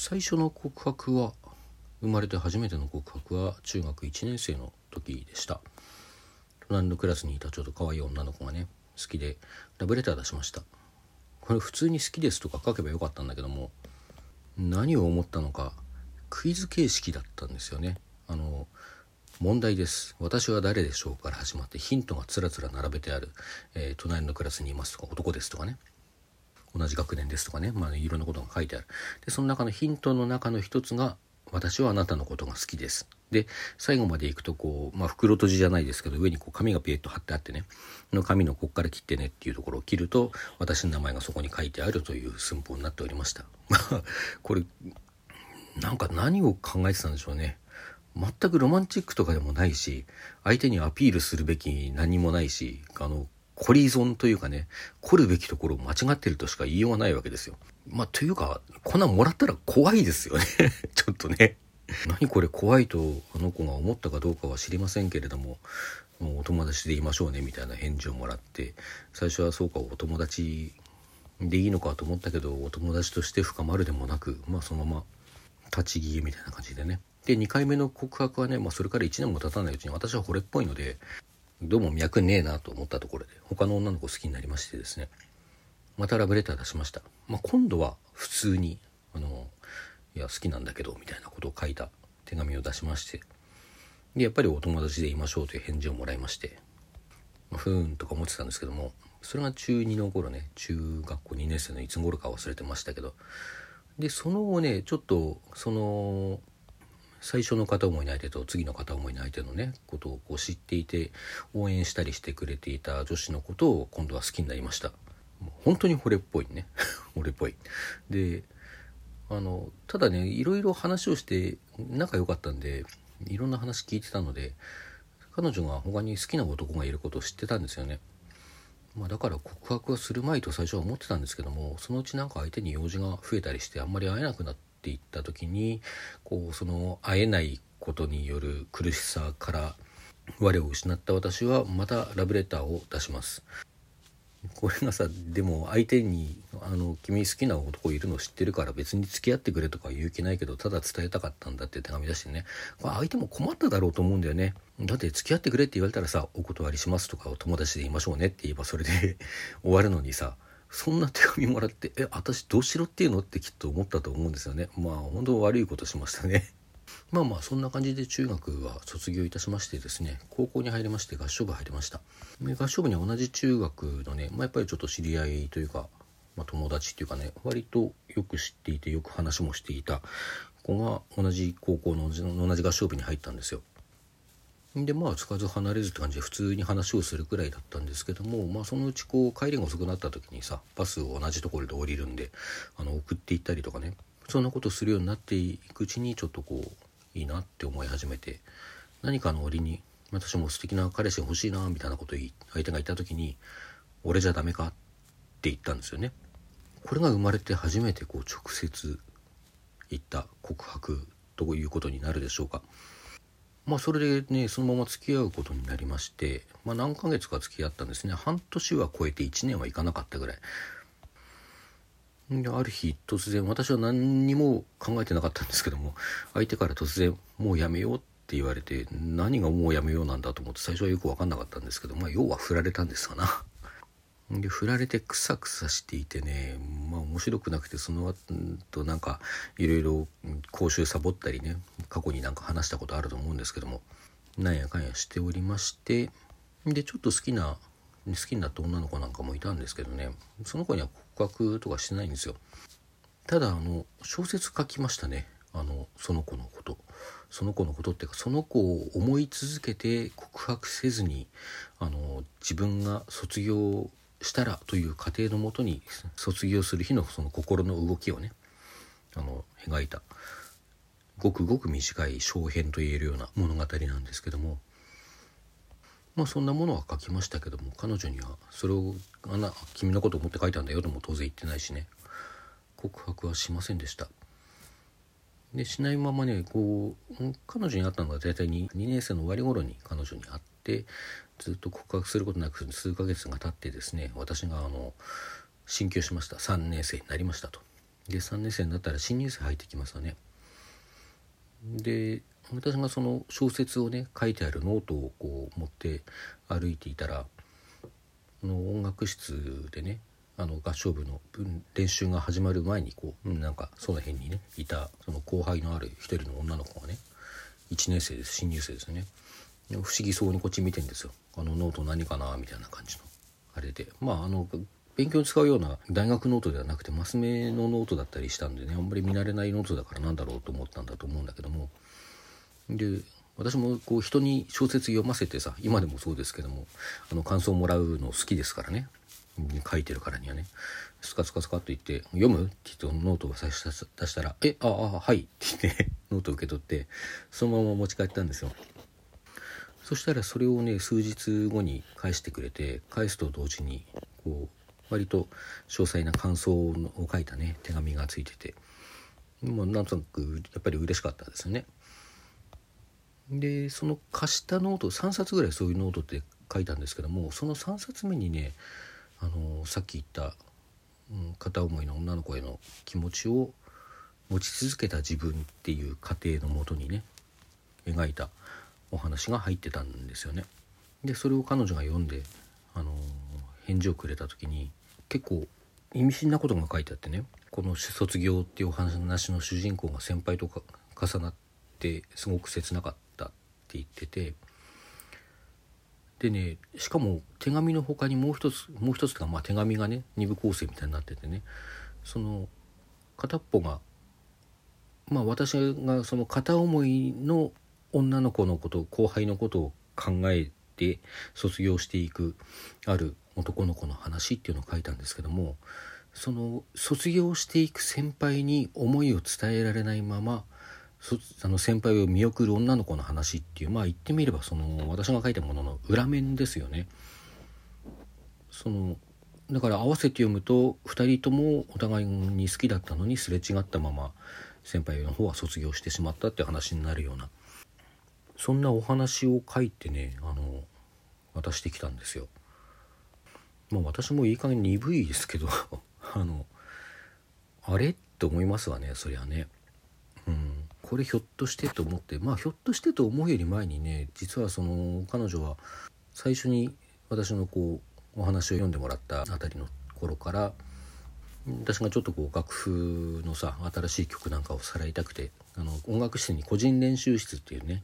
最初の告白は生まれて初めての告白は中学1年生の時でした。隣のクラスにいたちょっと可愛い女の子がね好きでラブレター出しました。これ普通に好きですとか書けばよかったんだけども何を思ったのかクイズ形式だったんですよね。あの問題です。私は誰でしょうから始まってヒントがつらつら並べてある、えー、隣のクラスにいますとか男ですとかね。同じ学年ですとかね、まあ、いろんなことが書いてある。でその中のヒントの中の一つが私はあなたのことが好きです。で最後までいくとこう、まあ、袋閉じじゃないですけど上にこう紙がピエッと貼ってあってねの紙のこっから切ってねっていうところを切ると私の名前がそこに書いてあるという寸法になっておりました。これなんか何を考えてたんでしょうね。全くロマンチックとかでもないし相手にアピールするべき何もないしあのコリゾンというかね、凝るべきところを間違ってるとしか言いようがないわけですよ。まあ、というか、こんなんもらったら怖いですよね。ちょっとね。何これ怖いとあの子が思ったかどうかは知りませんけれども、もうお友達でいましょうねみたいな返事をもらって、最初はそうかお友達でいいのかと思ったけど、お友達として深まるでもなく、まあそのまま立ち消えみたいな感じでね。で、2回目の告白はね、まあそれから1年も経たないうちに私は惚れっぽいので、どうも脈ねえなと思ったところで他の女の子好きになりましてですね。またラブレター出しました、まあ、今度は普通にあのいや好きなんだけどみたいなことを書いた手紙を出しまして。でやっぱりお友達でいましょうという返事をもらいまして、まあ、ふーんとか思ってたんですけどもそれが中2の頃ね中学校2年生のいつ頃か忘れてましたけど。でその後ねちょっとその最初の片思いの相手と次の片思いの相手のねことをこう知っていて応援したりしてくれていた女子のことを今度は好きになりました。本当に惚れっぽいね。惚れっぽい。であのただねいろいろ話をして仲良かったんでいろんな話聞いてたので彼女が他に好きな男がいることを知ってたんですよね。まあ、だから告白はするまいと最初は思ってたんですけどもそのうちなんか相手に用事が増えたりしてあんまり会えなくなってっていった時にこうその会えないことによる苦しさから我を失った私はまたラブレターを出します。これがさでも相手にあの「君好きな男いるの知ってるから別に付き合ってくれ」とか言う気ないけどただ伝えたかったんだって手紙出してね。これ相手も困っただろうと思うんだよね。だって付き合ってくれって言われたらさ「お断りします」とか「お友達でいましょうね」って言えばそれで 終わるのにさそんな手紙もらってえ私どうしろっていうの？ってきっと思ったと思うんですよね。まあ本当悪いことしましたね。まあまあそんな感じで中学は卒業いたしましてですね高校に入りまして合唱部入りました。合唱部には同じ中学のね、まあ、やっぱりちょっと知り合いというか、まあ、友達っていうかね割とよく知っていてよく話もしていた子が同じ高校の同じ合唱部に入ったんですよ。でまあつかず離れずって感じで普通に話をするくらいだったんですけども、まあ、そのうちこう帰りが遅くなった時にさバスを同じところで降りるんであの送っていったりとかねそんなことするようになっていくうちにちょっとこういいなって思い始めて何かの折に私も素敵な彼氏が欲しいなみたいなことを相手が言った時に「俺じゃダメか?」って言ったんですよね。これが生まれて初めてこう直接言った告白ということになるでしょうか。まあそれでねそのまま付き合うことになりまして、まあ、何ヶ月か付き合ったんですね半年は超えて1年はいかなかったぐらいである日突然私は何にも考えてなかったんですけども相手から突然「もうやめよう」って言われて何がもうやめようなんだと思って最初はよく分かんなかったんですけどまあ要は振られたんですかな。で振られてクサクサしていてねまあ面白くなくてその後なんかいろいろ講習サボったりね過去になんか話したことあると思うんですけどもなんやかんやしておりましてでちょっと好きな好きになった女の子なんかもいたんですけどねその子には告白とかしてないんですよ。ただあの小説書きましたねあのその子のこと。その子のことっていうかその子を思い続けて告白せずにあの自分が卒業したらという過程のもとに卒業する日のその心の動きをねあの描いたごくごく短い小編と言えるような物語なんですけどもまあそんなものは書きましたけども彼女にはそれをあな君のことを思って書いたんだよとも当然言ってないしね告白はしませんでした。でしないままねこう彼女に会ったのが大体 2, 2年生の終わり頃に彼女に会ってずっと告白することなく数ヶ月が経ってですね私があの進級しました。3年生になりましたと。で3年生になったら新入生入ってきますよね。で私がその小説をね書いてあるノートをこう持って歩いていたらの音楽室でねあの合唱部の練習が始まる前にこうなんかその辺にねいたその後輩のある一人の女の子がね1年生です新入生ですね。不思議そうにこっち見てんですよ。あのノート何かなみたいな感じのあれで。まああの勉強に使うような大学ノートではなくてマス目のノートだったりしたんでねあんまり見慣れないノートだからなんだろうと思ったんだと思うんだけども。で私もこう人に小説読ませてさ今でもそうですけどもあの感想をもらうの好きですからね。に書いてるからにはねスカスカスカと言って「読む?」って言ってノートを差し出したら「えああはい」って言って ノートを受け取ってそのまま持ち帰ったんですよ。そしたらそれをね数日後に返してくれて返すと同時にこう割と詳細な感想を書いたね手紙がついててもうなんとなくやっぱり嬉しかったですよね。でその貸したノート3冊ぐらいそういうノートって書いたんですけどもその3冊目にねあのさっき言った、うん、片思いの女の子への気持ちを持ち続けた自分っていう過程のもとにね描いたお話が入ってたんですよね。でそれを彼女が読んで、あの返事をくれた時に結構意味深なことが書いてあってねこの卒業っていうお話の主人公が先輩とか重なってすごく切なかったって言っててでねしかも手紙の他にもう一つもう一つがまあ手紙がね2部構成みたいになっててね。その片っぽがまあ私がその片思いの女の子のこと後輩のことを考えて卒業していくある男の子の話っていうのを書いたんですけどもその卒業していく先輩に思いを伝えられないままあの先輩を見送る女の子の話っていうまあ言ってみればその私が書いたものの裏面ですよね。そのだから合わせて読むと2人ともお互いに好きだったのにすれ違ったまま先輩の方は卒業してしまったって話になるようなそんなお話を書いてねあの渡してきたんですよ。まあ私もいい加減鈍いですけど あのあれ？って思いますわねそりゃね。うん、これひょっとしてと思ってまあひょっとしてと思うより前にね実はその彼女は最初に私のこうお話を読んでもらったあたりの頃から私がちょっとこう楽譜のさ新しい曲なんかをさらいたくてあの音楽室に個人練習室っていうね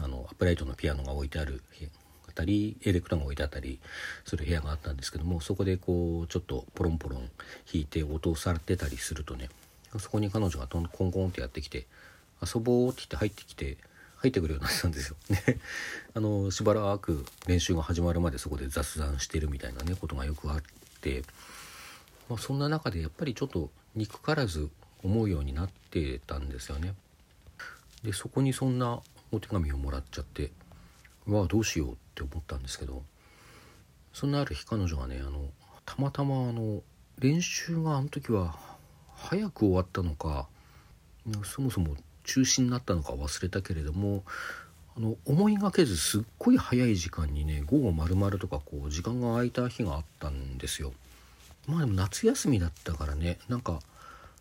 あのアップライトのピアノが置いてあるあたりエレクトーンが置いてあったりする部屋があったんですけどもそこでこうちょっとポロンポロン弾いて音をされてたりするとねそこに彼女がコンコンってやってきて「遊ぼう」って言って入ってきて入ってくるようになったんですよ。で あのしばらく練習が始まるまでそこで雑談してるみたいなねことがよくあって、まあ、そんな中でやっぱりちょっと憎からず思うようになってたんですよね。でそこにそんなお手紙をもらっちゃってわあどうしようって思ったんですけどそんなある日彼女がねあのたまたまあの練習があの時は早く終わったのかそもそも中止になったのか忘れたけれどもあの思いがけずすっごい早い時間にね午後丸々とかこう時間が空いた日があったんですよ。まあでも夏休みだったからねなんか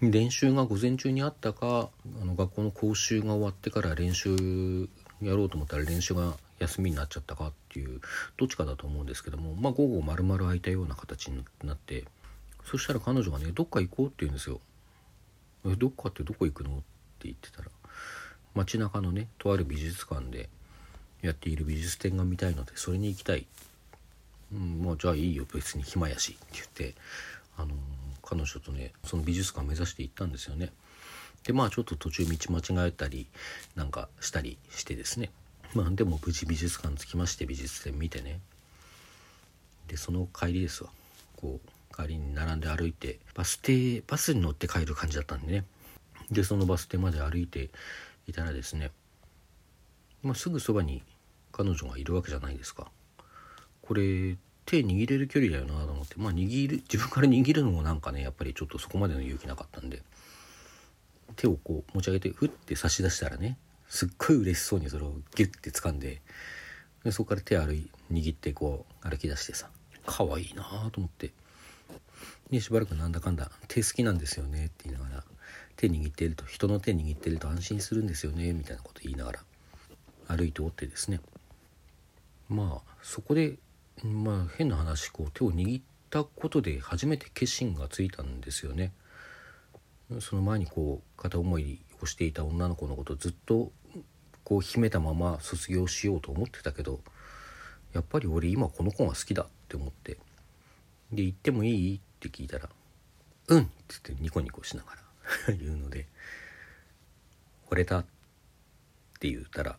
練習が午前中にあったかあの学校の講習が終わってから練習やろうと思ったら練習が休みになっちゃったかっていうどっちかだと思うんですけどもまあ午後丸々空いたような形になってそしたら彼女がねどっか行こうって言うんですよ。えどっかってどこ行くの？って言ってたら街中のねとある美術館でやっている美術展が見たいのでそれに行きたい、うん、もうじゃあいいよ別に暇やしって言ってあのー、彼女とねその美術館目指して行ったんですよね。でまあちょっと途中道間違えたりなんかしたりしてですね。まあでも無事美術館着きまして美術展見てね。でその帰りですわ。こう帰りに並んで歩いてバス停バスに乗って帰る感じだったんでね。でそのバス停まで歩いていたらですね、まあ、すぐそばに彼女がいるわけじゃないですか。これ手握れる距離だよなと思ってまあ握る自分から握るのもなんかねやっぱりちょっとそこまでの勇気なかったんで手をこう持ち上げてふって差し出したらねすっごい嬉しそうにそれをギュッて掴んででそこから手歩い握ってこう歩き出してさ可愛いなと思ってでしばらくなんだかんだ手好きなんですよねって言いながら手握っていると人の手握ってると安心するんですよねみたいなこと言いながら歩いておってですね。まあそこでまあ変な話こう手を握ったことで初めて決心がついたんですよね。その前にこう片思いをしていた女の子のことをずっとこう秘めたまま卒業しようと思ってたけどやっぱり俺今この子が好きだって思ってで行ってもいい？って聞いたら「うん」っつってニコニコしながら 言うので「惚れた」って言ったら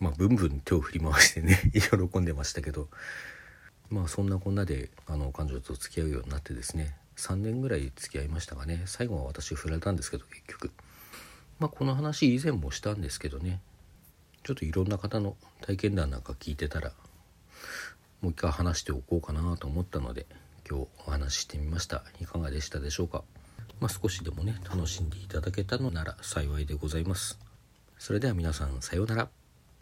まあブンブン手を振り回してね 喜んでましたけどまあそんなこんなであの彼女と付き合うようになってですね3年ぐらい付き合いましたがね。最後は私振られたんですけど結局。まあこの話以前もしたんですけどねちょっといろんな方の体験談なんか聞いてたらもう一回話しておこうかなと思ったので今日お話ししてみました。いかがでしたでしょうか？まあ、少しでもね楽しんでいただけたのなら幸いでございます。それでは皆さんさようなら。